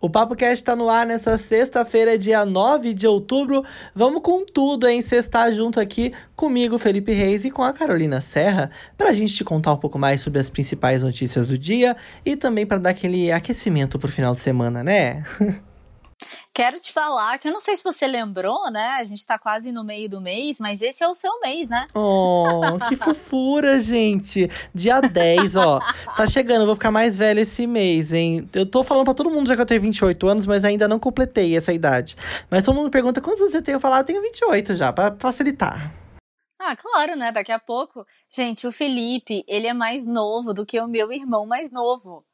O Papo Cast tá no ar nessa sexta-feira, dia 9 de outubro. Vamos com tudo, hein? Sextar junto aqui comigo, Felipe Reis, e com a Carolina Serra, pra gente te contar um pouco mais sobre as principais notícias do dia e também para dar aquele aquecimento pro final de semana, né? Quero te falar que eu não sei se você lembrou, né? A gente tá quase no meio do mês, mas esse é o seu mês, né? Oh, que fofura, gente! Dia 10, ó. Tá chegando, vou ficar mais velha esse mês, hein? Eu tô falando pra todo mundo já que eu tenho 28 anos, mas ainda não completei essa idade. Mas todo mundo pergunta quantos anos você tem? Eu falo, ah, eu tenho 28 já, pra facilitar. Ah, claro, né? Daqui a pouco. Gente, o Felipe, ele é mais novo do que o meu irmão mais novo.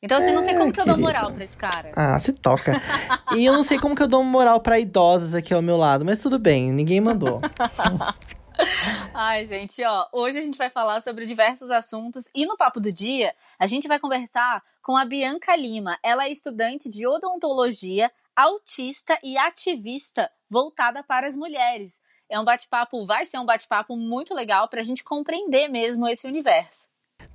Então, assim, não sei como que querida. eu dou moral pra esse cara. Ah, se toca. e eu não sei como que eu dou moral pra idosas aqui ao meu lado, mas tudo bem, ninguém mandou. Ai, gente, ó, hoje a gente vai falar sobre diversos assuntos e no papo do dia a gente vai conversar com a Bianca Lima. Ela é estudante de odontologia, autista e ativista voltada para as mulheres. É um bate-papo, vai ser um bate-papo muito legal para a gente compreender mesmo esse universo.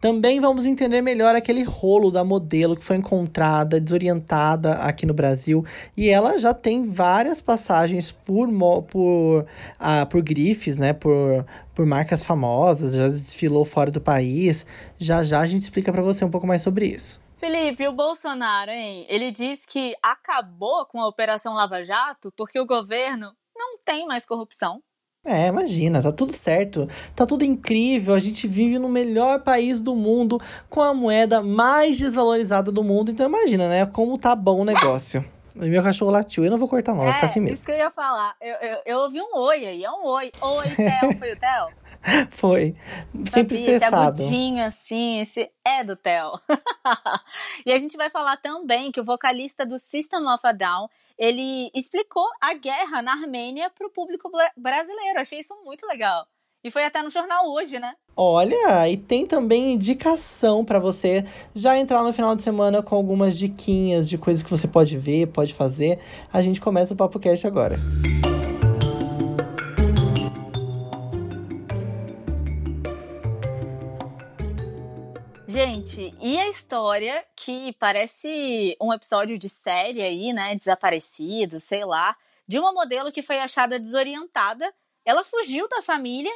Também vamos entender melhor aquele rolo da modelo que foi encontrada desorientada aqui no Brasil. E ela já tem várias passagens por, por, ah, por grifes, né? Por, por marcas famosas, já desfilou fora do país. Já já a gente explica para você um pouco mais sobre isso. Felipe, o Bolsonaro, hein? Ele diz que acabou com a Operação Lava Jato porque o governo não tem mais corrupção. É, imagina, tá tudo certo, tá tudo incrível. A gente vive no melhor país do mundo com a moeda mais desvalorizada do mundo. Então imagina, né, como tá bom o negócio. O meu cachorro latiu, eu não vou cortar não, é, vai ficar assim mesmo. isso que eu ia falar. Eu, eu, eu, ouvi um oi aí, é um oi. Oi, Theo, foi o Theo? foi. Sempre Sabia, estressado. Esse agudinho assim, esse é do Theo. e a gente vai falar também que o vocalista do System of a Down ele explicou a guerra na Armênia para o público brasileiro. Achei isso muito legal. E foi até no jornal hoje, né? Olha, e tem também indicação para você já entrar no final de semana com algumas diquinhas de coisas que você pode ver, pode fazer. A gente começa o Papo Cast agora. Gente, e a história que parece um episódio de série aí, né? Desaparecido, sei lá, de uma modelo que foi achada desorientada. Ela fugiu da família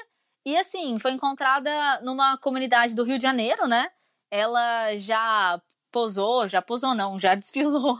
e, assim, foi encontrada numa comunidade do Rio de Janeiro, né? Ela já posou, já posou não, já desfilou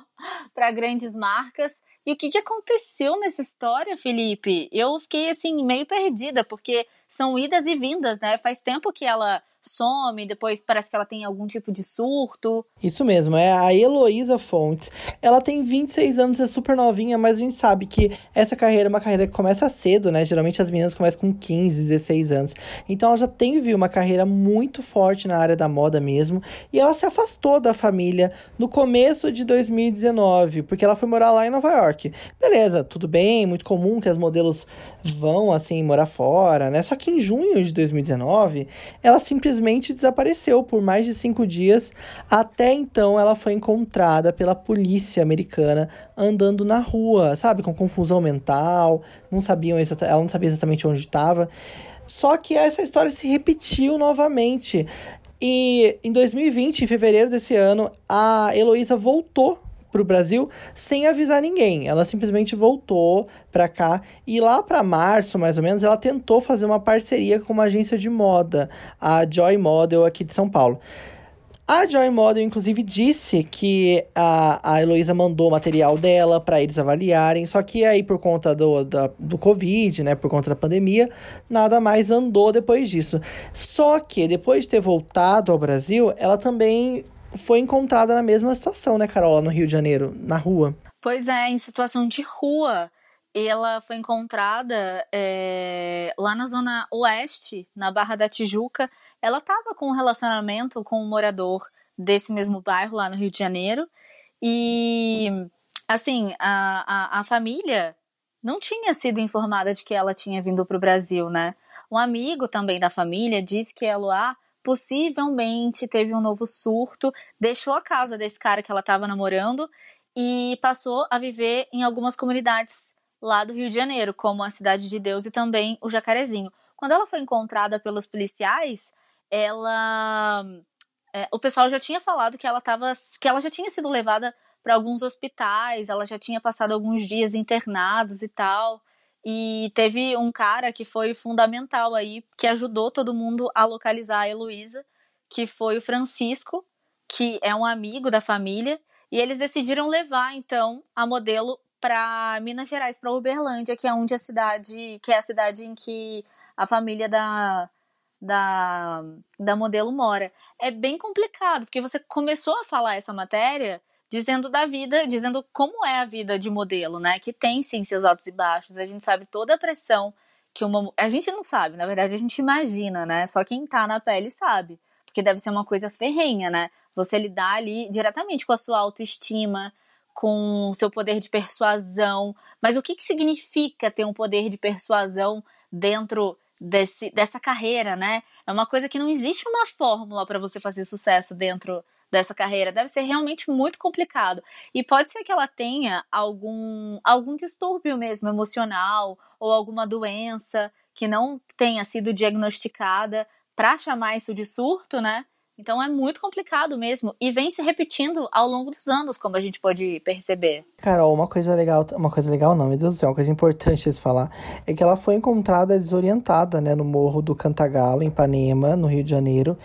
para grandes marcas. E o que, que aconteceu nessa história, Felipe? Eu fiquei assim meio perdida, porque são idas e vindas, né? Faz tempo que ela some, depois parece que ela tem algum tipo de surto. Isso mesmo, é a Heloísa Fontes. Ela tem 26 anos, é super novinha, mas a gente sabe que essa carreira é uma carreira que começa cedo, né? Geralmente as meninas começam com 15, 16 anos. Então ela já tem, viu, uma carreira muito forte na área da moda mesmo. E ela se afastou da família no começo de 2019, porque ela foi morar lá em Nova York. Beleza, tudo bem, muito comum que as modelos vão, assim, morar fora, né? Só que em junho de 2019, ela simplesmente simplesmente desapareceu por mais de cinco dias. Até então, ela foi encontrada pela polícia americana andando na rua, sabe, com confusão mental. Não sabiam ela não sabia exatamente onde estava. Só que essa história se repetiu novamente. E em 2020, em fevereiro desse ano, a Heloísa voltou para o Brasil sem avisar ninguém. Ela simplesmente voltou para cá e lá para março, mais ou menos, ela tentou fazer uma parceria com uma agência de moda, a Joy Model aqui de São Paulo. A Joy Model, inclusive, disse que a, a Heloísa mandou o material dela para eles avaliarem, só que aí, por conta do, da, do Covid, né, por conta da pandemia, nada mais andou depois disso. Só que, depois de ter voltado ao Brasil, ela também foi encontrada na mesma situação, né, Carola, no Rio de Janeiro, na rua. Pois é, em situação de rua. Ela foi encontrada é, lá na zona oeste, na Barra da Tijuca. Ela estava com um relacionamento com um morador desse mesmo bairro lá no Rio de Janeiro. E, assim, a, a, a família não tinha sido informada de que ela tinha vindo para o Brasil, né? Um amigo também da família disse que ela possivelmente teve um novo surto, deixou a casa desse cara que ela estava namorando e passou a viver em algumas comunidades lá do Rio de Janeiro, como a Cidade de Deus e também o Jacarezinho. Quando ela foi encontrada pelos policiais, ela é, o pessoal já tinha falado que ela tava, que ela já tinha sido levada para alguns hospitais, ela já tinha passado alguns dias internados e tal. E teve um cara que foi fundamental aí, que ajudou todo mundo a localizar a Heloísa, que foi o Francisco, que é um amigo da família, e eles decidiram levar então a modelo para Minas Gerais, para Uberlândia, que é onde a cidade, que é a cidade em que a família da, da, da modelo mora. É bem complicado, porque você começou a falar essa matéria dizendo da vida, dizendo como é a vida de modelo, né? Que tem sim seus altos e baixos. A gente sabe toda a pressão que uma. A gente não sabe, na verdade a gente imagina, né? Só quem tá na pele sabe. Porque deve ser uma coisa ferrenha, né? Você lidar ali diretamente com a sua autoestima, com o seu poder de persuasão. Mas o que, que significa ter um poder de persuasão dentro desse, dessa carreira, né? É uma coisa que não existe uma fórmula para você fazer sucesso dentro dessa carreira. Deve ser realmente muito complicado. E pode ser que ela tenha algum, algum distúrbio mesmo emocional ou alguma doença que não tenha sido diagnosticada para chamar isso de surto, né? Então é muito complicado mesmo e vem se repetindo ao longo dos anos, como a gente pode perceber. Carol, uma coisa legal, uma coisa legal não, meu Deus do céu, uma coisa importante a se falar, é que ela foi encontrada desorientada, né, no morro do Cantagalo, em Ipanema, no Rio de Janeiro,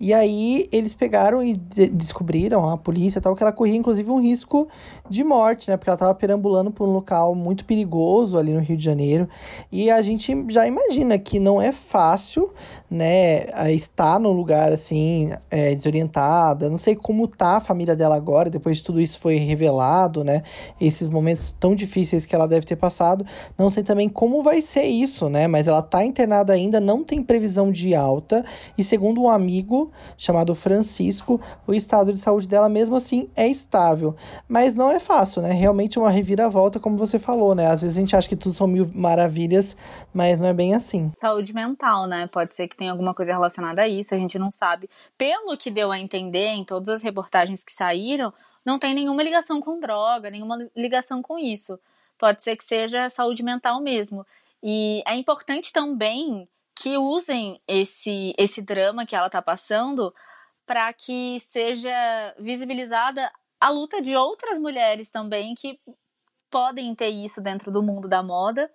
e aí eles pegaram e de descobriram, a polícia tal, que ela corria inclusive um risco de morte, né? Porque ela estava perambulando por um local muito perigoso ali no Rio de Janeiro. E a gente já imagina que não é fácil, né? Estar num lugar assim, é, desorientada. Não sei como tá a família dela agora, depois de tudo isso foi revelado, né? Esses momentos tão difíceis que ela deve ter passado. Não sei também como vai ser isso, né? Mas ela tá internada ainda, não tem previsão de alta. E segundo um amigo chamado Francisco, o estado de saúde dela mesmo assim é estável. Mas não é fácil, né? Realmente uma reviravolta, como você falou, né? Às vezes a gente acha que tudo são mil maravilhas, mas não é bem assim. Saúde mental, né? Pode ser que tenha alguma coisa relacionada a isso, a gente não sabe. Pelo que deu a entender em todas as reportagens que saíram, não tem nenhuma ligação com droga, nenhuma ligação com isso. Pode ser que seja saúde mental mesmo. E é importante também que usem esse, esse drama que ela está passando para que seja visibilizada a luta de outras mulheres também que podem ter isso dentro do mundo da moda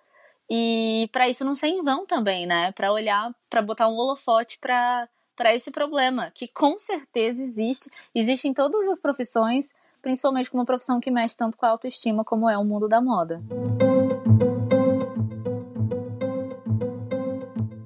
e para isso não ser em vão também, né? Para olhar, para botar um holofote para para esse problema que com certeza existe, existe em todas as profissões, principalmente com uma profissão que mexe tanto com a autoestima como é o mundo da moda.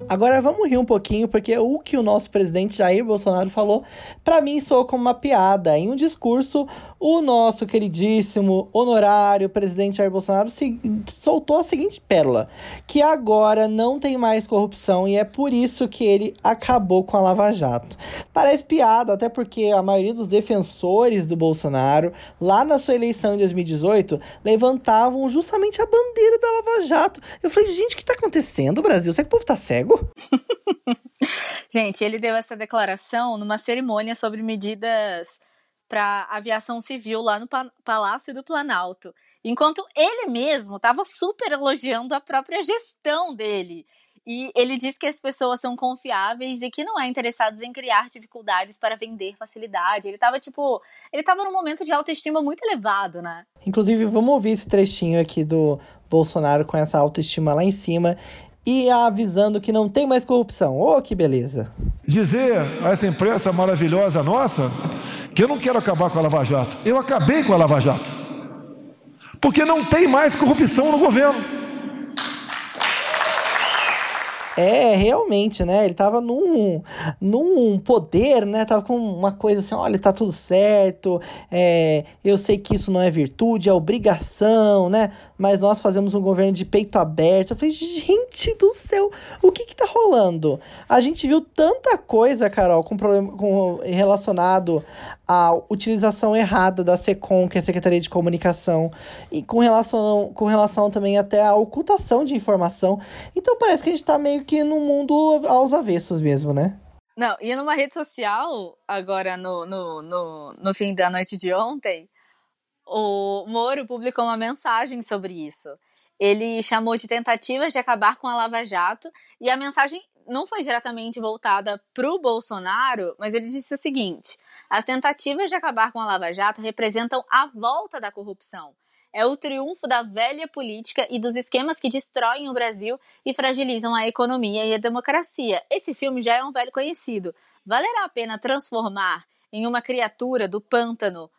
Agora vamos rir um pouquinho, porque o que o nosso presidente Jair Bolsonaro falou, para mim soou como uma piada. Em um discurso, o nosso queridíssimo, honorário presidente Jair Bolsonaro se, soltou a seguinte pérola: que agora não tem mais corrupção e é por isso que ele acabou com a Lava Jato. Parece piada, até porque a maioria dos defensores do Bolsonaro, lá na sua eleição em 2018, levantavam justamente a bandeira da Lava Jato. Eu falei, gente, o que tá acontecendo, Brasil? Será que o povo tá cego? Gente, ele deu essa declaração numa cerimônia sobre medidas para aviação civil lá no Palácio do Planalto. Enquanto ele mesmo estava super elogiando a própria gestão dele. E ele diz que as pessoas são confiáveis e que não é interessados em criar dificuldades para vender facilidade. Ele estava tipo, ele tava num momento de autoestima muito elevado, né? Inclusive, vamos ouvir esse trechinho aqui do Bolsonaro com essa autoestima lá em cima e avisando que não tem mais corrupção. Oh, que beleza! Dizer a essa imprensa maravilhosa nossa que eu não quero acabar com a Lava Jato. Eu acabei com a Lava Jato. Porque não tem mais corrupção no governo. É, realmente, né? Ele tava num, num poder, né? Tava com uma coisa assim, olha, tá tudo certo, é, eu sei que isso não é virtude, é obrigação, né? Mas nós fazemos um governo de peito aberto. Eu falei, gente do céu, o que que tá rolando? A gente viu tanta coisa, Carol, com problema com, relacionado à utilização errada da SECOM, que é a Secretaria de Comunicação, e com relação, com relação também até à ocultação de informação. Então parece que a gente tá meio que no mundo aos avessos mesmo, né? Não, e numa rede social, agora no, no, no, no fim da noite de ontem, o Moro publicou uma mensagem sobre isso. Ele chamou de tentativas de acabar com a Lava Jato, e a mensagem não foi diretamente voltada para o Bolsonaro, mas ele disse o seguinte: as tentativas de acabar com a Lava Jato representam a volta da corrupção. É o triunfo da velha política e dos esquemas que destroem o Brasil e fragilizam a economia e a democracia. Esse filme já é um velho conhecido. Valerá a pena transformar em uma criatura do pântano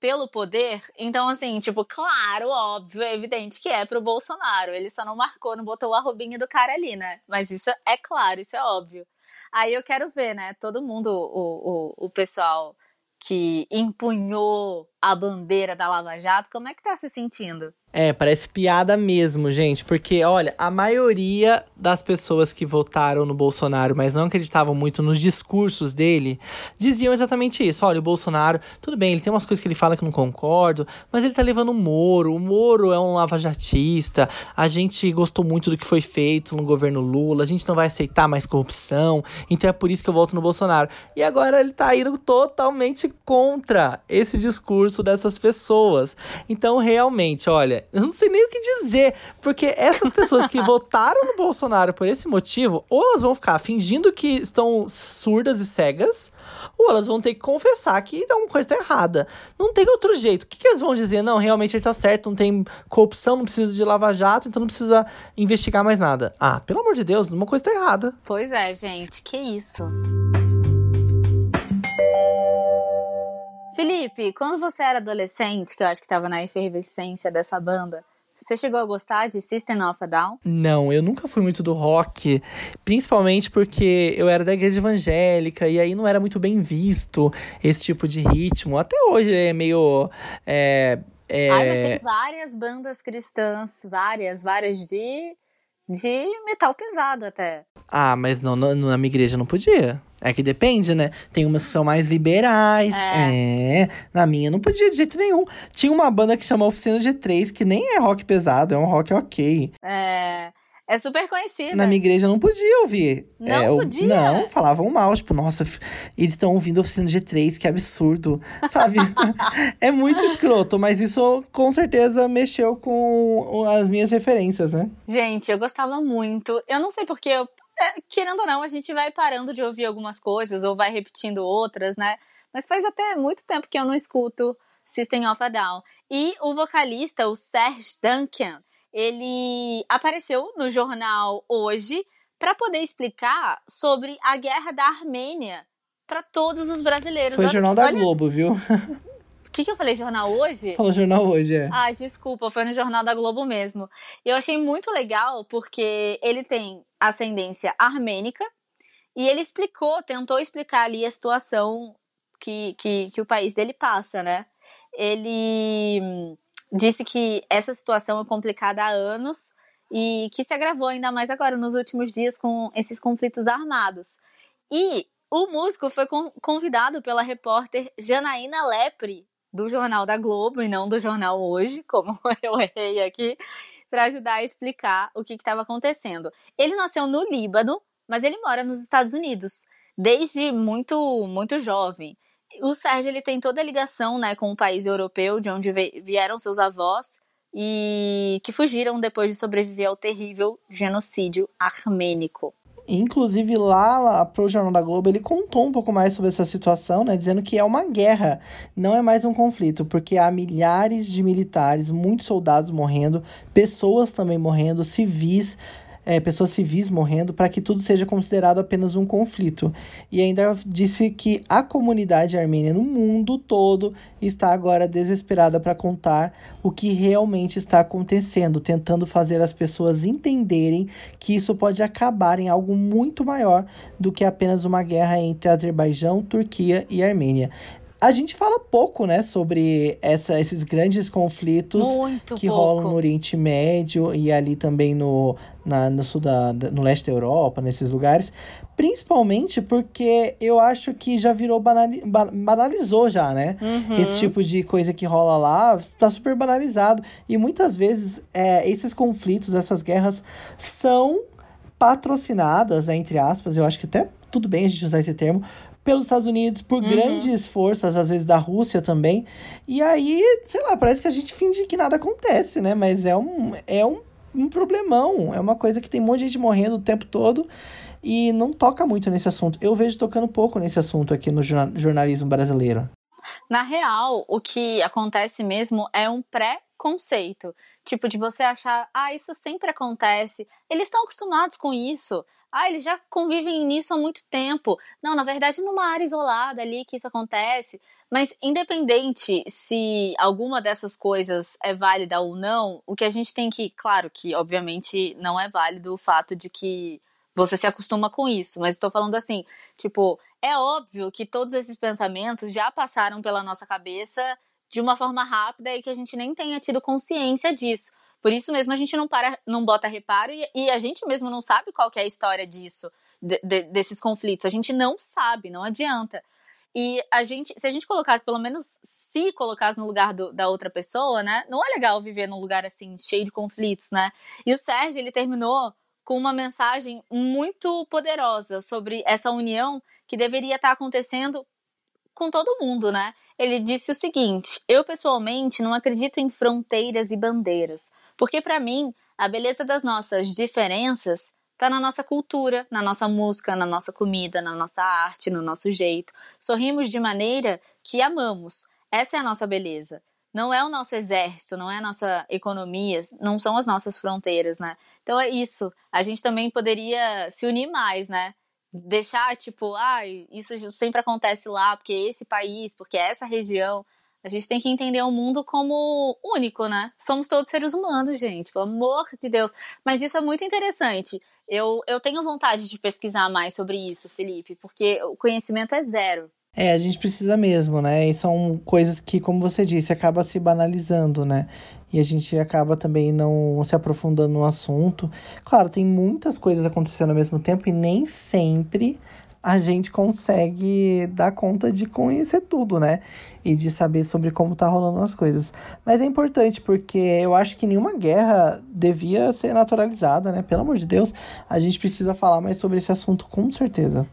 pelo poder. Então, assim, tipo, claro, óbvio, é evidente que é pro Bolsonaro. Ele só não marcou, não botou o arrobinha do cara ali, né? Mas isso é claro, isso é óbvio. Aí eu quero ver, né? Todo mundo, o, o, o pessoal que empunhou a bandeira da Lava Jato, como é que tá se sentindo? É, parece piada mesmo, gente, porque olha, a maioria das pessoas que votaram no Bolsonaro, mas não acreditavam muito nos discursos dele, diziam exatamente isso. Olha, o Bolsonaro, tudo bem, ele tem umas coisas que ele fala que eu não concordo, mas ele tá levando o Moro. O Moro é um lavajatista. A gente gostou muito do que foi feito no governo Lula. A gente não vai aceitar mais corrupção. Então é por isso que eu voto no Bolsonaro. E agora ele tá indo totalmente contra esse discurso dessas pessoas. Então, realmente, olha, eu não sei nem o que dizer. Porque essas pessoas que votaram no Bolsonaro por esse motivo, ou elas vão ficar fingindo que estão surdas e cegas, ou elas vão ter que confessar que alguma coisa tá errada. Não tem outro jeito. O que, que eles vão dizer? Não, realmente ele tá certo, não tem corrupção, não precisa de lava-jato, então não precisa investigar mais nada. Ah, pelo amor de Deus, uma coisa tá errada. Pois é, gente, que isso. Felipe, quando você era adolescente, que eu acho que estava na efervescência dessa banda, você chegou a gostar de System of a Down? Não, eu nunca fui muito do rock, principalmente porque eu era da igreja evangélica e aí não era muito bem visto esse tipo de ritmo. Até hoje é meio. É, é... Ai, mas tem várias bandas cristãs, várias, várias de, de metal pesado até. Ah, mas não, na minha igreja não podia. É que depende, né? Tem umas que são mais liberais. É. é. Na minha não podia de jeito nenhum. Tinha uma banda que chama Oficina G3, que nem é rock pesado, é um rock ok. É. É super conhecida. Na minha igreja não podia ouvir. Não é, podia? Não, falavam mal. Tipo, nossa, eles estão ouvindo Oficina G3, que absurdo. Sabe? é muito escroto, mas isso com certeza mexeu com as minhas referências, né? Gente, eu gostava muito. Eu não sei porque eu querendo ou não, a gente vai parando de ouvir algumas coisas ou vai repetindo outras, né? Mas faz até muito tempo que eu não escuto System of a Down. E o vocalista, o Serge Duncan, ele apareceu no jornal hoje para poder explicar sobre a guerra da Armênia para todos os brasileiros. Foi o jornal da. Globo, viu? Que, que eu falei? Jornal Hoje? Falou Jornal Hoje, é. Ah, desculpa, foi no Jornal da Globo mesmo. Eu achei muito legal porque ele tem ascendência armênica e ele explicou, tentou explicar ali a situação que, que, que o país dele passa, né? Ele hum, disse que essa situação é complicada há anos e que se agravou ainda mais agora nos últimos dias com esses conflitos armados. E o músico foi convidado pela repórter Janaína Lepre do Jornal da Globo e não do Jornal Hoje, como eu errei aqui, para ajudar a explicar o que estava acontecendo. Ele nasceu no Líbano, mas ele mora nos Estados Unidos desde muito muito jovem. O Sérgio ele tem toda a ligação, né, com o país europeu de onde vieram seus avós e que fugiram depois de sobreviver ao terrível genocídio armênico. Inclusive, lá, lá pro Jornal da Globo, ele contou um pouco mais sobre essa situação, né? Dizendo que é uma guerra, não é mais um conflito, porque há milhares de militares, muitos soldados morrendo, pessoas também morrendo, civis é, pessoas civis morrendo para que tudo seja considerado apenas um conflito. E ainda disse que a comunidade armênia no mundo todo está agora desesperada para contar o que realmente está acontecendo, tentando fazer as pessoas entenderem que isso pode acabar em algo muito maior do que apenas uma guerra entre Azerbaijão, Turquia e Armênia. A gente fala pouco, né, sobre essa, esses grandes conflitos Muito que pouco. rolam no Oriente Médio e ali também no, na, no sul da, no leste da Europa, nesses lugares. Principalmente porque eu acho que já virou banali, banalizou já, né? Uhum. Esse tipo de coisa que rola lá está super banalizado. E muitas vezes é, esses conflitos, essas guerras são patrocinadas, né, entre aspas, eu acho que até tudo bem a gente usar esse termo, pelos Estados Unidos, por uhum. grandes forças, às vezes da Rússia também. E aí, sei lá, parece que a gente finge que nada acontece, né? Mas é um, é um, um problemão. É uma coisa que tem um monte de gente morrendo o tempo todo e não toca muito nesse assunto. Eu vejo tocando pouco nesse assunto aqui no jornalismo brasileiro. Na real, o que acontece mesmo é um pré-conceito. Tipo, de você achar, ah, isso sempre acontece. Eles estão acostumados com isso. Ah, eles já convivem nisso há muito tempo. Não, na verdade, numa área isolada ali que isso acontece. Mas, independente se alguma dessas coisas é válida ou não, o que a gente tem que. Claro que, obviamente, não é válido o fato de que você se acostuma com isso. Mas estou falando assim, tipo, é óbvio que todos esses pensamentos já passaram pela nossa cabeça de uma forma rápida e que a gente nem tenha tido consciência disso. Por isso mesmo a gente não para, não bota reparo e, e a gente mesmo não sabe qual é a história disso, de, de, desses conflitos. A gente não sabe, não adianta. E a gente, se a gente colocasse, pelo menos se colocasse no lugar do, da outra pessoa, né? Não é legal viver num lugar assim, cheio de conflitos, né? E o Sérgio, ele terminou com uma mensagem muito poderosa sobre essa união que deveria estar acontecendo com todo mundo, né? Ele disse o seguinte: Eu pessoalmente não acredito em fronteiras e bandeiras, porque para mim a beleza das nossas diferenças está na nossa cultura, na nossa música, na nossa comida, na nossa arte, no nosso jeito. Sorrimos de maneira que amamos. Essa é a nossa beleza não é o nosso exército, não é a nossa economia, não são as nossas fronteiras, né? Então é isso. A gente também poderia se unir mais, né? Deixar, tipo, ah, isso sempre acontece lá, porque é esse país, porque é essa região. A gente tem que entender o mundo como único, né? Somos todos seres humanos, gente, pelo amor de Deus. Mas isso é muito interessante. Eu, eu tenho vontade de pesquisar mais sobre isso, Felipe, porque o conhecimento é zero. É, a gente precisa mesmo, né? E são coisas que, como você disse, acaba se banalizando, né? E a gente acaba também não se aprofundando no assunto. Claro, tem muitas coisas acontecendo ao mesmo tempo e nem sempre a gente consegue dar conta de conhecer tudo, né? E de saber sobre como tá rolando as coisas. Mas é importante porque eu acho que nenhuma guerra devia ser naturalizada, né? Pelo amor de Deus, a gente precisa falar mais sobre esse assunto com certeza.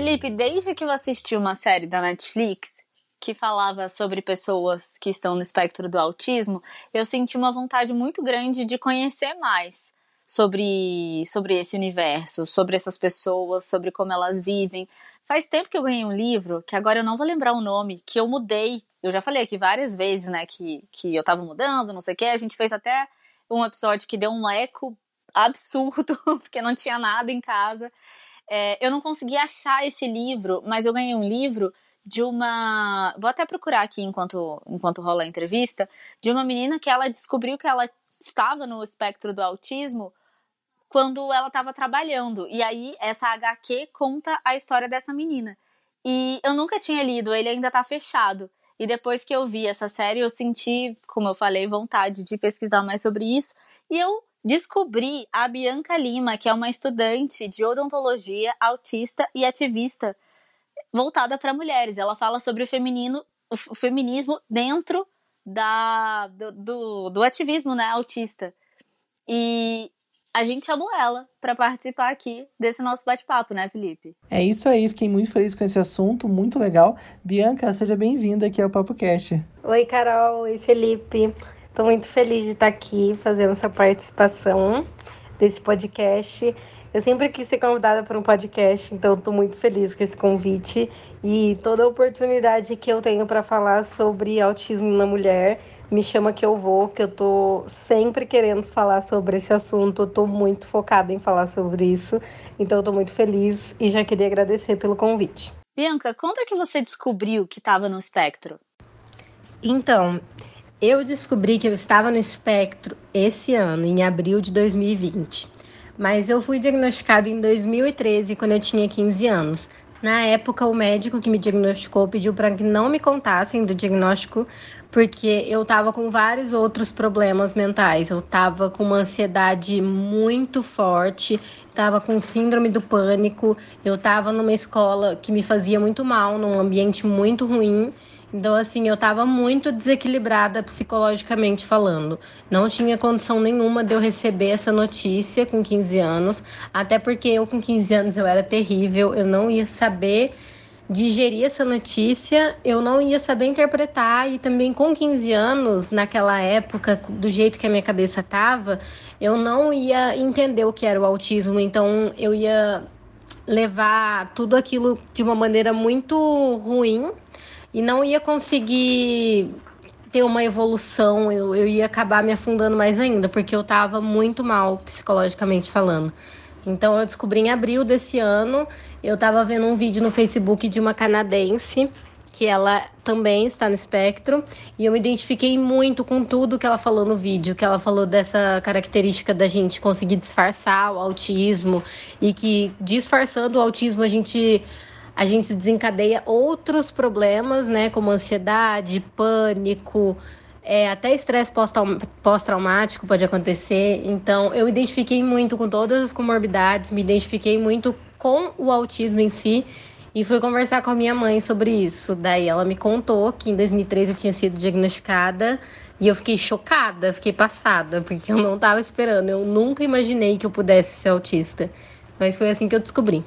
Felipe, desde que eu assisti uma série da Netflix que falava sobre pessoas que estão no espectro do autismo, eu senti uma vontade muito grande de conhecer mais sobre, sobre esse universo, sobre essas pessoas, sobre como elas vivem. Faz tempo que eu ganhei um livro, que agora eu não vou lembrar o nome, que eu mudei. Eu já falei aqui várias vezes, né, que, que eu tava mudando, não sei o quê. A gente fez até um episódio que deu um eco absurdo, porque não tinha nada em casa. É, eu não consegui achar esse livro, mas eu ganhei um livro de uma. Vou até procurar aqui enquanto, enquanto rola a entrevista. De uma menina que ela descobriu que ela estava no espectro do autismo quando ela estava trabalhando. E aí, essa HQ conta a história dessa menina. E eu nunca tinha lido, ele ainda está fechado. E depois que eu vi essa série, eu senti, como eu falei, vontade de pesquisar mais sobre isso. E eu descobri a Bianca Lima, que é uma estudante de odontologia, autista e ativista voltada para mulheres. Ela fala sobre o feminino, o feminismo dentro da, do, do, do ativismo né, autista. E a gente chamou ela para participar aqui desse nosso bate-papo, né, Felipe? É isso aí, fiquei muito feliz com esse assunto, muito legal. Bianca, seja bem-vinda aqui ao Papo Cast. Oi, Carol, oi, Felipe. Estou muito feliz de estar aqui fazendo essa participação desse podcast. Eu sempre quis ser convidada para um podcast, então estou muito feliz com esse convite e toda a oportunidade que eu tenho para falar sobre autismo na mulher. Me chama que eu vou, que eu estou sempre querendo falar sobre esse assunto. Estou muito focada em falar sobre isso, então estou muito feliz e já queria agradecer pelo convite. Bianca, quando é que você descobriu que estava no espectro? Então, eu descobri que eu estava no espectro esse ano, em abril de 2020. Mas eu fui diagnosticado em 2013, quando eu tinha 15 anos. Na época, o médico que me diagnosticou pediu para que não me contassem do diagnóstico, porque eu estava com vários outros problemas mentais. Eu estava com uma ansiedade muito forte, estava com síndrome do pânico, eu estava numa escola que me fazia muito mal, num ambiente muito ruim Então, assim, eu tava muito desequilibrada psicologicamente falando. Não tinha condição nenhuma de eu receber essa notícia com 15 anos, até porque eu com 15 anos eu era terrível, eu não ia saber digerir essa notícia, eu não ia saber interpretar e também com 15 anos, naquela época, do jeito que a minha cabeça tava, eu não ia entender o que era o autismo, então eu ia levar tudo aquilo de uma maneira muito ruim e não ia conseguir ter uma evolução, eu, eu ia acabar me afundando mais ainda, porque eu estava muito mal psicologicamente falando. Então eu descobri em abril desse ano, eu estava vendo um vídeo no Facebook de uma canadense que ela também está no espectro e eu me identifiquei muito com tudo que ela falou no vídeo, que ela falou dessa característica da gente conseguir disfarçar o autismo e que disfarçando o autismo a gente a gente desencadeia outros problemas, né, como ansiedade, pânico, é, até estresse pós-traumático pode acontecer. Então, eu identifiquei muito com todas as comorbidades, me identifiquei muito com o autismo em si e fui conversar com a minha mãe sobre isso. Daí ela me contou que em 2013 eu tinha sido diagnosticada e eu fiquei chocada, fiquei passada, porque eu não estava esperando. Eu nunca imaginei que eu pudesse ser autista. Mas foi assim que eu descobri.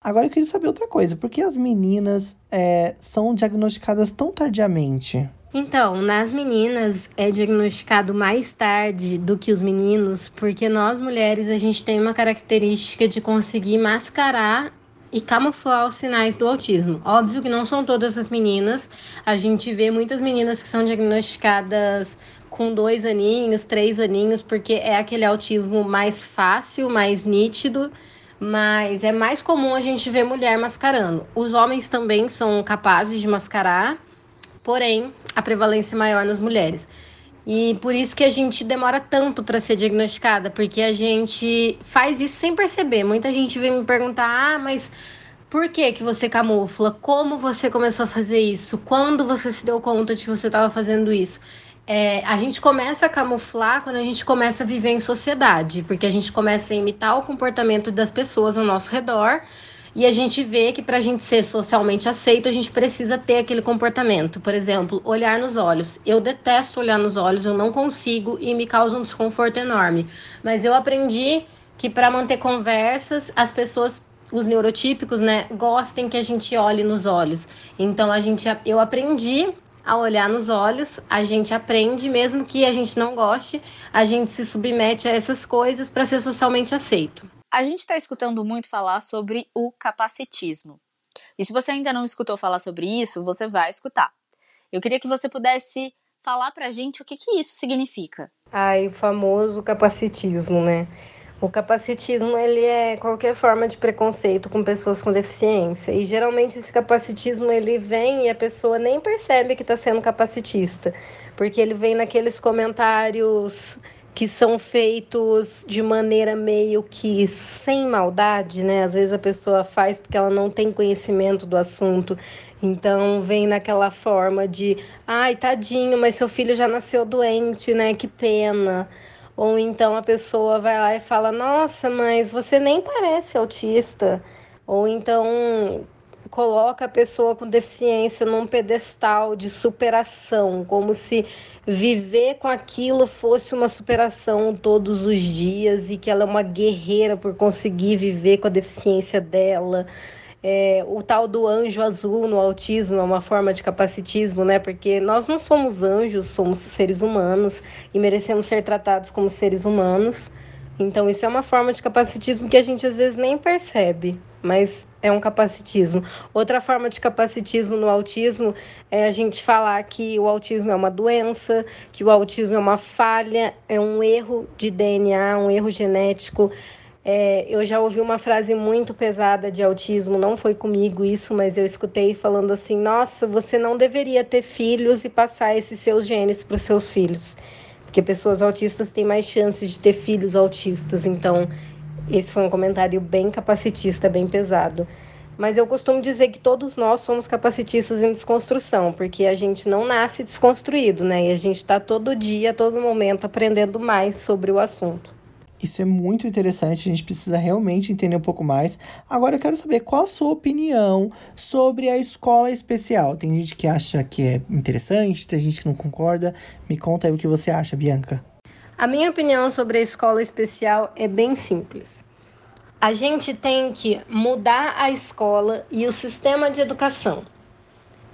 Agora eu queria saber outra coisa. Por que as meninas é, são diagnosticadas tão tardiamente? Então, nas meninas é diagnosticado mais tarde do que os meninos, porque nós mulheres a gente tem uma característica de conseguir mascarar e camuflar os sinais do autismo. Óbvio que não são todas as meninas, a gente vê muitas meninas que são diagnosticadas com dois aninhos, três aninhos, porque é aquele autismo mais fácil, mais nítido mas é mais comum a gente ver mulher mascarando. Os homens também são capazes de mascarar, porém a prevalência é maior nas mulheres. E por isso que a gente demora tanto para ser diagnosticada, porque a gente faz isso sem perceber. Muita gente vem me perguntar: "Ah, mas por que que você camufla? Como você começou a fazer isso? Quando você se deu conta de que você estava fazendo isso?" É, a gente começa a camuflar quando a gente começa a viver em sociedade, porque a gente começa a imitar o comportamento das pessoas ao nosso redor e a gente vê que para a gente ser socialmente aceito, a gente precisa ter aquele comportamento. Por exemplo, olhar nos olhos. Eu detesto olhar nos olhos, eu não consigo e me causa um desconforto enorme. Mas eu aprendi que para manter conversas, as pessoas os neurotípicos, né, gostem que a gente olhe nos olhos. Então a gente eu aprendi a olhar nos olhos, a gente aprende, mesmo que a gente não goste, a gente se submete a essas coisas para ser socialmente aceito. A gente está escutando muito falar sobre o capacitismo. E se você ainda não escutou falar sobre isso, você vai escutar. Eu queria que você pudesse falar para a gente o que, que isso significa. Ai, o famoso capacitismo, né? O capacitismo ele é qualquer forma de preconceito com pessoas com deficiência e geralmente esse capacitismo ele vem e a pessoa nem percebe que está sendo capacitista, porque ele vem naqueles comentários que são feitos de maneira meio que sem maldade, né? Às vezes a pessoa faz porque ela não tem conhecimento do assunto. Então vem naquela forma de, ai, tadinho, mas seu filho já nasceu doente, né? Que pena. Ou então a pessoa vai lá e fala: Nossa, mas você nem parece autista. Ou então coloca a pessoa com deficiência num pedestal de superação, como se viver com aquilo fosse uma superação todos os dias e que ela é uma guerreira por conseguir viver com a deficiência dela. É, o tal do anjo azul no autismo é uma forma de capacitismo, né? Porque nós não somos anjos, somos seres humanos e merecemos ser tratados como seres humanos. Então, isso é uma forma de capacitismo que a gente às vezes nem percebe, mas é um capacitismo. Outra forma de capacitismo no autismo é a gente falar que o autismo é uma doença, que o autismo é uma falha, é um erro de DNA, um erro genético. É, eu já ouvi uma frase muito pesada de autismo, não foi comigo isso, mas eu escutei falando assim: nossa, você não deveria ter filhos e passar esses seus genes para os seus filhos, porque pessoas autistas têm mais chances de ter filhos autistas. Então, esse foi um comentário bem capacitista, bem pesado. Mas eu costumo dizer que todos nós somos capacitistas em desconstrução, porque a gente não nasce desconstruído, né? E a gente está todo dia, todo momento, aprendendo mais sobre o assunto. Isso é muito interessante, a gente precisa realmente entender um pouco mais. Agora eu quero saber qual a sua opinião sobre a escola especial. Tem gente que acha que é interessante, tem gente que não concorda. Me conta aí o que você acha, Bianca. A minha opinião sobre a escola especial é bem simples. A gente tem que mudar a escola e o sistema de educação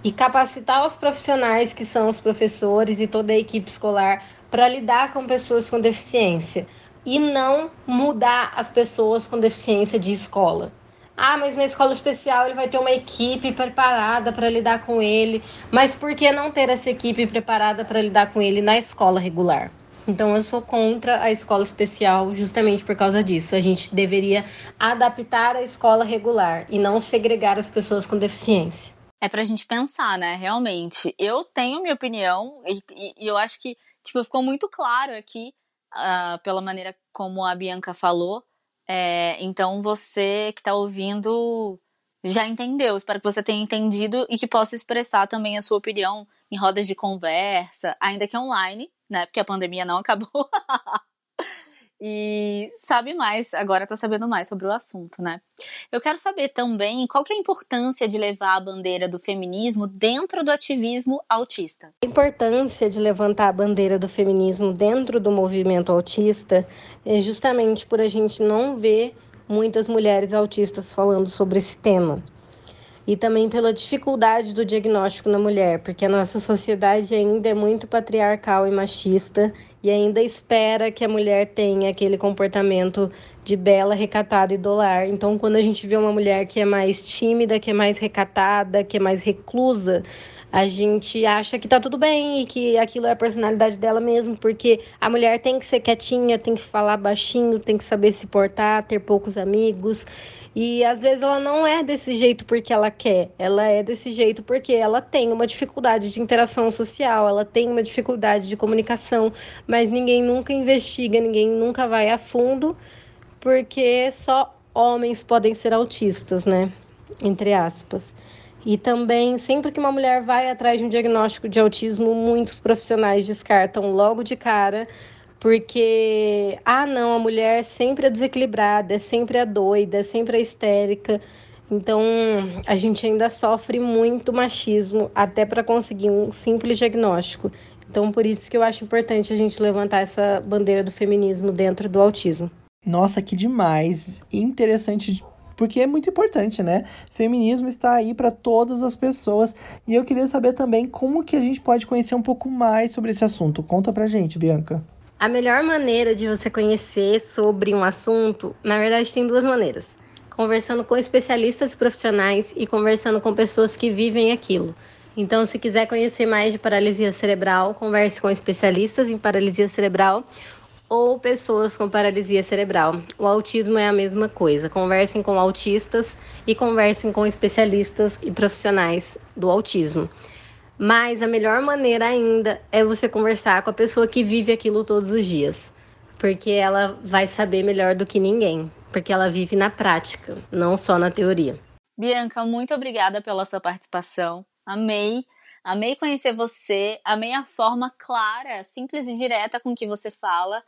e capacitar os profissionais que são os professores e toda a equipe escolar para lidar com pessoas com deficiência e não mudar as pessoas com deficiência de escola. Ah, mas na escola especial ele vai ter uma equipe preparada para lidar com ele. Mas por que não ter essa equipe preparada para lidar com ele na escola regular? Então eu sou contra a escola especial justamente por causa disso. A gente deveria adaptar a escola regular e não segregar as pessoas com deficiência. É pra gente pensar, né? Realmente. Eu tenho minha opinião e, e, e eu acho que tipo, ficou muito claro aqui uh, pela maneira como a Bianca falou. É, então você que está ouvindo já entendeu. Espero que você tenha entendido e que possa expressar também a sua opinião em rodas de conversa, ainda que online, né? Porque a pandemia não acabou. e sabe mais, agora tá sabendo mais sobre o assunto, né? Eu quero saber também qual que é a importância de levar a bandeira do feminismo dentro do ativismo autista. A importância de levantar a bandeira do feminismo dentro do movimento autista é justamente por a gente não ver muitas mulheres autistas falando sobre esse tema e também pela dificuldade do diagnóstico na mulher, porque a nossa sociedade ainda é muito patriarcal e machista e ainda espera que a mulher tenha aquele comportamento de bela, recatada e dolar. Então, quando a gente vê uma mulher que é mais tímida, que é mais recatada, que é mais reclusa, a gente acha que tá tudo bem e que aquilo é a personalidade dela mesmo, porque a mulher tem que ser quietinha, tem que falar baixinho, tem que saber se portar, ter poucos amigos. E às vezes ela não é desse jeito porque ela quer, ela é desse jeito porque ela tem uma dificuldade de interação social, ela tem uma dificuldade de comunicação, mas ninguém nunca investiga, ninguém nunca vai a fundo, porque só homens podem ser autistas, né? Entre aspas. E também, sempre que uma mulher vai atrás de um diagnóstico de autismo, muitos profissionais descartam logo de cara porque, ah, não, a mulher sempre é desequilibrada, é sempre a doida, é sempre a histérica. Então, a gente ainda sofre muito machismo até para conseguir um simples diagnóstico. Então, por isso que eu acho importante a gente levantar essa bandeira do feminismo dentro do autismo. Nossa, que demais! Interessante porque é muito importante, né? Feminismo está aí para todas as pessoas. E eu queria saber também como que a gente pode conhecer um pouco mais sobre esse assunto. Conta pra gente, Bianca. A melhor maneira de você conhecer sobre um assunto, na verdade, tem duas maneiras: conversando com especialistas profissionais e conversando com pessoas que vivem aquilo. Então, se quiser conhecer mais de paralisia cerebral, converse com especialistas em paralisia cerebral ou pessoas com paralisia cerebral. O autismo é a mesma coisa. Conversem com autistas e conversem com especialistas e profissionais do autismo. Mas a melhor maneira ainda é você conversar com a pessoa que vive aquilo todos os dias, porque ela vai saber melhor do que ninguém, porque ela vive na prática, não só na teoria. Bianca, muito obrigada pela sua participação. Amei, amei conhecer você, amei a forma clara, simples e direta com que você fala.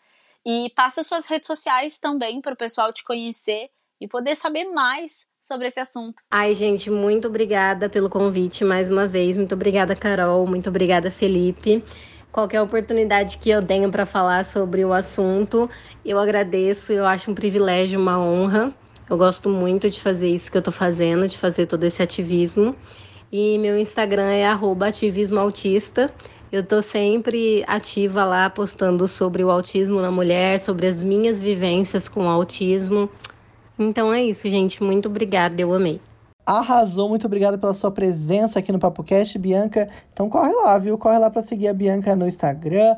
E passa suas redes sociais também para o pessoal te conhecer e poder saber mais sobre esse assunto. Ai, gente, muito obrigada pelo convite mais uma vez. Muito obrigada, Carol. Muito obrigada, Felipe. Qualquer oportunidade que eu tenha para falar sobre o assunto, eu agradeço. Eu acho um privilégio, uma honra. Eu gosto muito de fazer isso que eu tô fazendo, de fazer todo esse ativismo. E meu Instagram é ativismoautista. Eu tô sempre ativa lá, postando sobre o autismo na mulher, sobre as minhas vivências com o autismo. Então é isso, gente. Muito obrigada, eu amei. Arrasou, muito obrigado pela sua presença aqui no PapoCast, Bianca. Então corre lá, viu? Corre lá para seguir a Bianca no Instagram,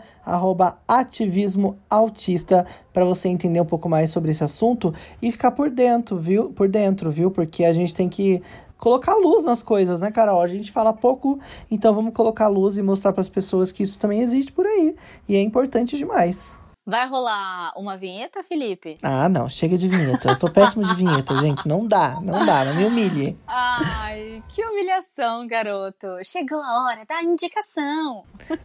ativismoautista, para você entender um pouco mais sobre esse assunto e ficar por dentro, viu? Por dentro, viu? Porque a gente tem que colocar luz nas coisas, né, Carol? A gente fala pouco, então vamos colocar luz e mostrar para as pessoas que isso também existe por aí. E é importante demais. Vai rolar uma vinheta, Felipe? Ah, não, chega de vinheta. Eu tô péssimo de vinheta, gente. Não dá, não dá, não me humilhe. Ai, que humilhação, garoto. Chegou a hora da indicação.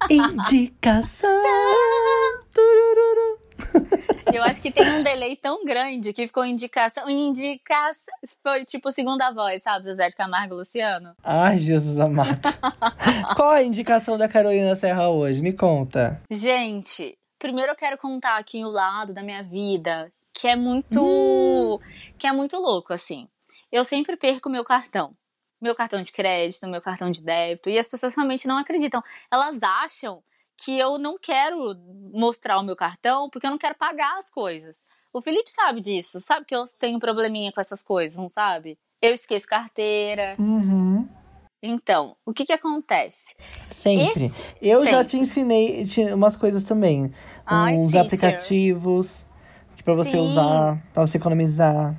Indicação. Turururu. Eu acho que tem um delay tão grande que ficou indicação. Indicação. Foi tipo segunda voz, sabe? Zezé de Camargo Luciano. Ai, Jesus amado. Qual a indicação da Carolina Serra hoje? Me conta. Gente, primeiro eu quero contar aqui o lado da minha vida que é muito. Hum. que é muito louco, assim. Eu sempre perco meu cartão meu cartão de crédito, meu cartão de débito, e as pessoas realmente não acreditam. Elas acham que eu não quero mostrar o meu cartão porque eu não quero pagar as coisas. O Felipe sabe disso, sabe que eu tenho probleminha com essas coisas, não sabe? Eu esqueço carteira. Uhum. Então, o que que acontece? Sempre. Esse... Eu Sempre. já te ensinei umas coisas também. Ai, uns teacher. aplicativos para você sim. usar, para você economizar.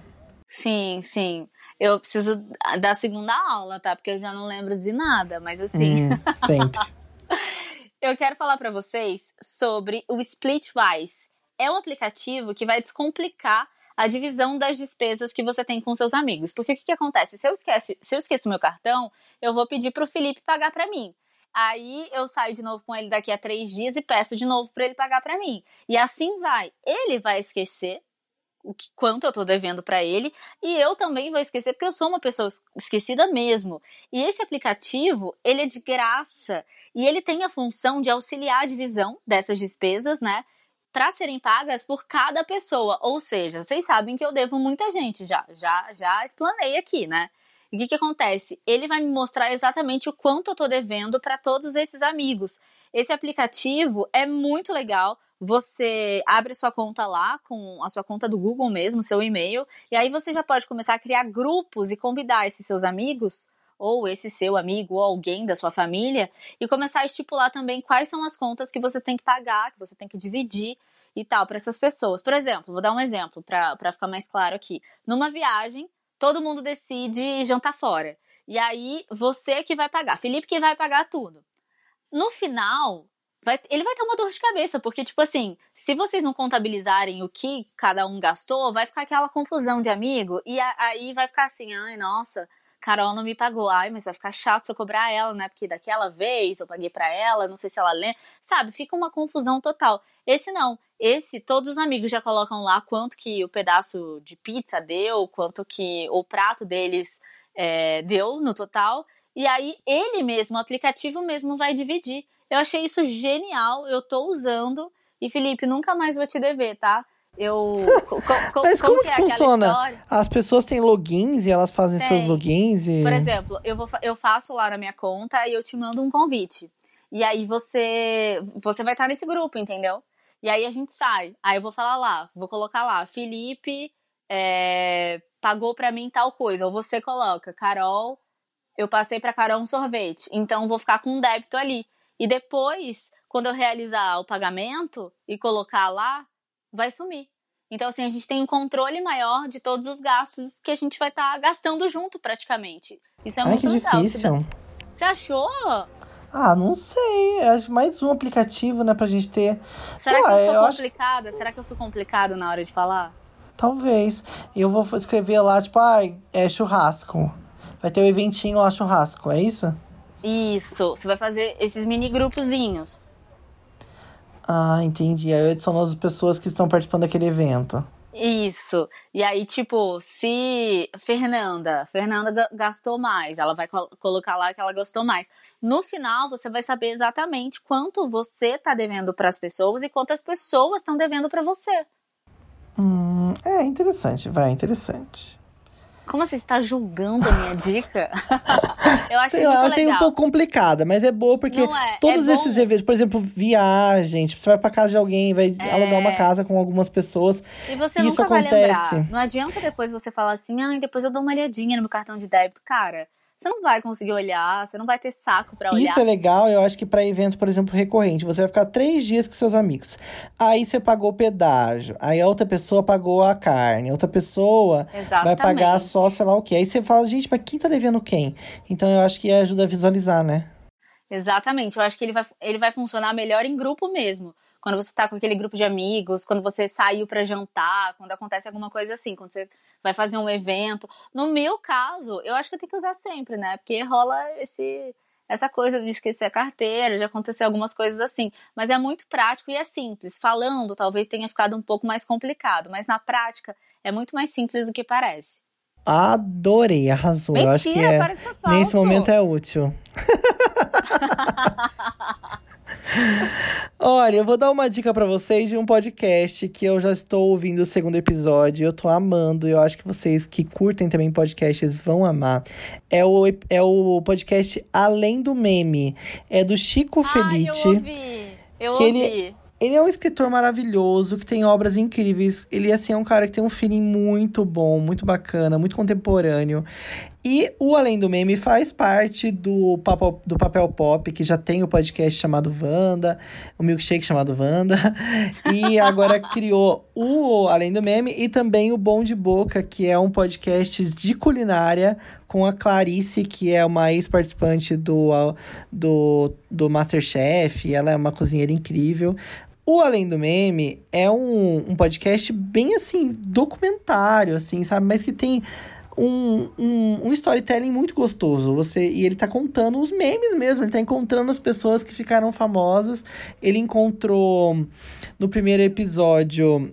Sim, sim eu preciso da segunda aula, tá? Porque eu já não lembro de nada, mas assim. Hum, sempre. Eu quero falar para vocês sobre o Splitwise. É um aplicativo que vai descomplicar a divisão das despesas que você tem com seus amigos. Porque o que, que acontece? Se eu, esquece, se eu esqueço meu cartão, eu vou pedir pro Felipe pagar para mim. Aí eu saio de novo com ele daqui a três dias e peço de novo para ele pagar para mim. E assim vai. Ele vai esquecer o que, quanto eu tô devendo para ele e eu também vou esquecer porque eu sou uma pessoa esquecida mesmo. E esse aplicativo, ele é de graça e ele tem a função de auxiliar a divisão dessas despesas, né? Para serem pagas por cada pessoa. Ou seja, vocês sabem que eu devo muita gente já, já, já explanei aqui, né? O que, que acontece? Ele vai me mostrar exatamente o quanto eu tô devendo para todos esses amigos. Esse aplicativo é muito legal você abre sua conta lá, com a sua conta do Google mesmo, seu e-mail, e aí você já pode começar a criar grupos e convidar esses seus amigos, ou esse seu amigo, ou alguém da sua família, e começar a estipular também quais são as contas que você tem que pagar, que você tem que dividir e tal para essas pessoas. Por exemplo, vou dar um exemplo para ficar mais claro aqui. Numa viagem, todo mundo decide jantar fora. E aí, você que vai pagar, Felipe que vai pagar tudo. No final, vai, ele vai ter uma dor de cabeça, porque, tipo assim, se vocês não contabilizarem o que cada um gastou, vai ficar aquela confusão de amigo, e a, aí vai ficar assim, ai, nossa, Carol não me pagou, ai, mas vai ficar chato se eu cobrar ela, né? Porque daquela vez eu paguei para ela, não sei se ela lê, sabe? Fica uma confusão total. Esse não, esse todos os amigos já colocam lá quanto que o pedaço de pizza deu, quanto que o prato deles é, deu no total, e aí ele mesmo, o aplicativo mesmo vai dividir. Eu achei isso genial, eu tô usando. E Felipe, nunca mais vou te dever, tá? Eu. Co, co, Mas como, como que, é funciona? As pessoas têm logins e elas fazem Tem. seus logins e. Por exemplo, eu, vou, eu faço lá na minha conta e eu te mando um convite. E aí você. Você vai estar nesse grupo, entendeu? E aí a gente sai. Aí eu vou falar lá, vou colocar lá, Felipe é, pagou pra mim tal coisa. Ou você coloca, Carol, eu passei pra Carol um sorvete. Então vou ficar com um débito ali. E depois, quando eu realizar o pagamento e colocar lá, vai sumir. Então, assim, a gente tem um controle maior de todos os gastos que a gente vai estar tá gastando junto, praticamente. Isso é Ai, muito que legal. difícil. Você achou? Ah, não sei. Acho mais um aplicativo, né, pra gente ter. Será sei que lá, eu sou eu complicada? Acho... Será que eu fui complicado na hora de falar? Talvez. Eu vou escrever lá, tipo, ah, é churrasco. Vai ter um eventinho lá, churrasco, é isso? Isso, você vai fazer esses mini grupozinhos. Ah, entendi. Aí eu adiciono as pessoas que estão participando daquele evento. Isso. E aí, tipo, se Fernanda, Fernanda gastou mais, ela vai col colocar lá que ela gastou mais. No final, você vai saber exatamente quanto você tá devendo para as pessoas e quantas pessoas estão devendo para você. Hum, é interessante, vai, interessante. Como você está julgando a minha dica? eu achei Sei lá, eu achei legal. um pouco complicada, mas é boa porque é, todos é esses eventos, por exemplo, viagem, tipo, você vai pra casa de alguém, vai é... alugar uma casa com algumas pessoas. E você isso nunca acontece. vai lembrar. Não adianta depois você falar assim, ah, depois eu dou uma olhadinha no meu cartão de débito. Cara, você não vai conseguir olhar, você não vai ter saco para olhar. Isso é legal, eu acho que para evento, por exemplo, recorrente, você vai ficar três dias com seus amigos. Aí você pagou o pedágio, aí a outra pessoa pagou a carne, outra pessoa Exatamente. vai pagar só sei lá o quê. Aí você fala, gente, mas quem tá devendo quem? Então eu acho que ajuda a visualizar, né? Exatamente, eu acho que ele vai, ele vai funcionar melhor em grupo mesmo quando você tá com aquele grupo de amigos, quando você saiu para jantar, quando acontece alguma coisa assim, quando você vai fazer um evento. No meu caso, eu acho que eu tenho que usar sempre, né? Porque rola esse essa coisa de esquecer a carteira, de acontecer algumas coisas assim. Mas é muito prático e é simples. Falando, talvez tenha ficado um pouco mais complicado, mas na prática é muito mais simples do que parece. Adorei, arrasou. Mentira, Eu acho que é, nesse momento é útil. Olha, eu vou dar uma dica para vocês de um podcast que eu já estou ouvindo o segundo episódio. Eu tô amando. Eu acho que vocês que curtem também podcasts vão amar. É o, é o podcast Além do Meme. É do Chico Ai, Felice. eu ouvi. Eu Que ouvi. ele- Ele é um escritor maravilhoso, que tem obras incríveis. Ele, assim, é um cara que tem um feeling muito bom, muito bacana, muito contemporâneo. E o Além do Meme faz parte do, papo, do Papel Pop, que já tem o podcast chamado Wanda, o milkshake chamado Wanda. E agora criou o Além do Meme e também o Bom de Boca, que é um podcast de culinária com a Clarice, que é uma ex-participante do, do, do Masterchef. Ela é uma cozinheira incrível. O Além do Meme é um, um podcast bem assim, documentário, assim, sabe? Mas que tem um, um, um storytelling muito gostoso. Você, e ele tá contando os memes mesmo, ele tá encontrando as pessoas que ficaram famosas. Ele encontrou no primeiro episódio.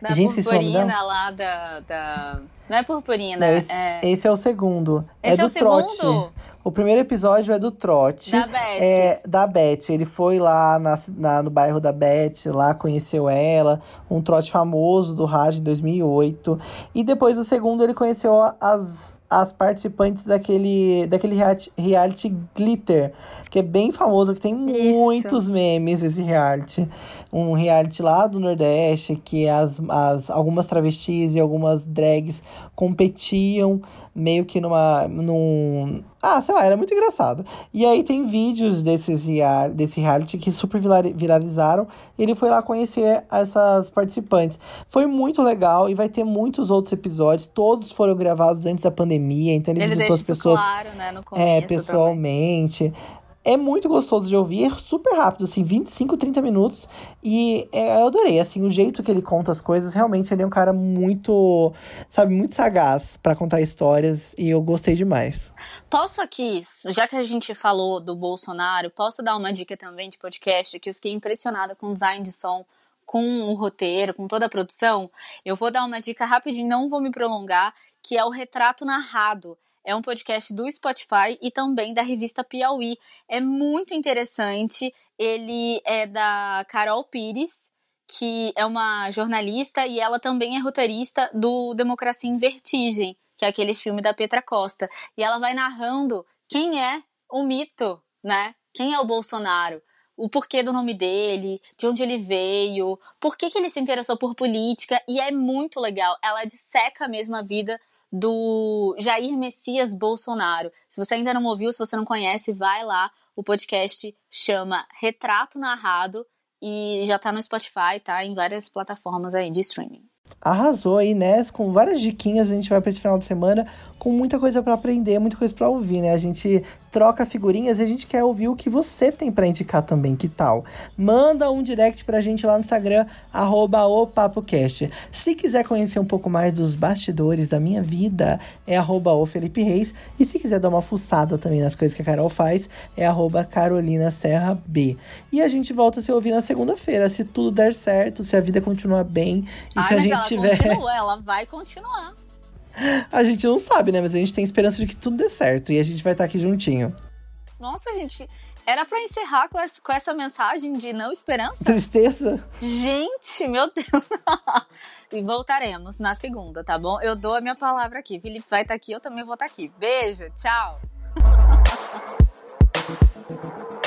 Da Gente, purpurina dela. lá da, da. Não é purpurina, Não, esse, é. esse é o segundo. Esse é é do o trote. O primeiro episódio é do trote. Da Beth. É, da Beth. Ele foi lá na, na- no bairro da Beth, lá conheceu ela, um trote famoso do rádio em 2008. E depois, o segundo, ele conheceu as, as participantes daquele, daquele reality, reality Glitter, que é bem famoso, que tem Isso. muitos memes esse reality. Um reality lá do Nordeste, que as, as, algumas travestis e algumas drags competiam meio que numa. num. Ah, sei lá, era muito engraçado. E aí tem vídeos desses real, desse reality que super virali- viralizaram. E ele foi lá conhecer essas participantes. Foi muito legal e vai ter muitos outros episódios. Todos foram gravados antes da pandemia, então ele, Ele visitou as pessoas claro, né, no começo. é, também. pessoalmente. É muito gostoso de ouvir, é super rápido, assim, 25, 30 minutos. E é, eu adorei, assim, o jeito que ele conta as coisas. Realmente, ele é um cara muito, sabe, muito sagaz pra contar histórias. E eu gostei demais. Posso aqui, já que a gente falou do Bolsonaro, posso dar uma dica também de podcast que eu fiquei impressionada com o design de som, com o roteiro, com toda a produção. Eu vou dar uma dica rapidinho, não vou me prolongar, que é o Retrato Narrado. É um podcast do Spotify e também da revista Piauí. É muito interessante. Ele é da Carol Pires, que é uma jornalista e ela também é roteirista do Democracia em Vertigem, que é aquele filme da Petra Costa. E ela vai narrando quem é o mito, né? Quem é o Bolsonaro? O porquê do nome dele, de onde ele veio, por que, que ele se interessou por política, e é muito legal. Ela disseca mesmo a vida do Jair Messias Bolsonaro. Se você ainda não ouviu, se você não conhece, vai lá. O podcast chama Retrato Narrado e já tá no Spotify, tá? Em várias plataformas aí de streaming. Arrasou aí, né? Com várias diquinhas, a gente vai pra esse final de semana com muita coisa pra aprender, muita coisa pra ouvir, né? A gente troca figurinhas e a gente quer ouvir o que você tem pra indicar também, que tal? Manda um direct pra gente lá no Instagram, arroba o PapoCast. Se quiser conhecer um pouco mais dos bastidores da minha vida, é arroba o Felipe Reis. E se quiser dar uma fuçada também nas coisas que a Carol faz, é arroba Carolina Serra B. E a gente volta a se ouvir na segunda-feira, se tudo der certo, se a vida continuar bem e Ai, se a mas gente ela tiver. continua, ela vai continuar. A gente não sabe, né? Mas a gente tem esperança de que tudo dê certo e a gente vai estar aqui juntinho. Nossa, gente, era pra encerrar com essa, com essa mensagem de não esperança? Tristeza? Gente, meu Deus. e voltaremos na segunda, tá bom? Eu dou a minha palavra aqui. Felipe vai estar aqui, eu também vou estar aqui. Beijo, tchau.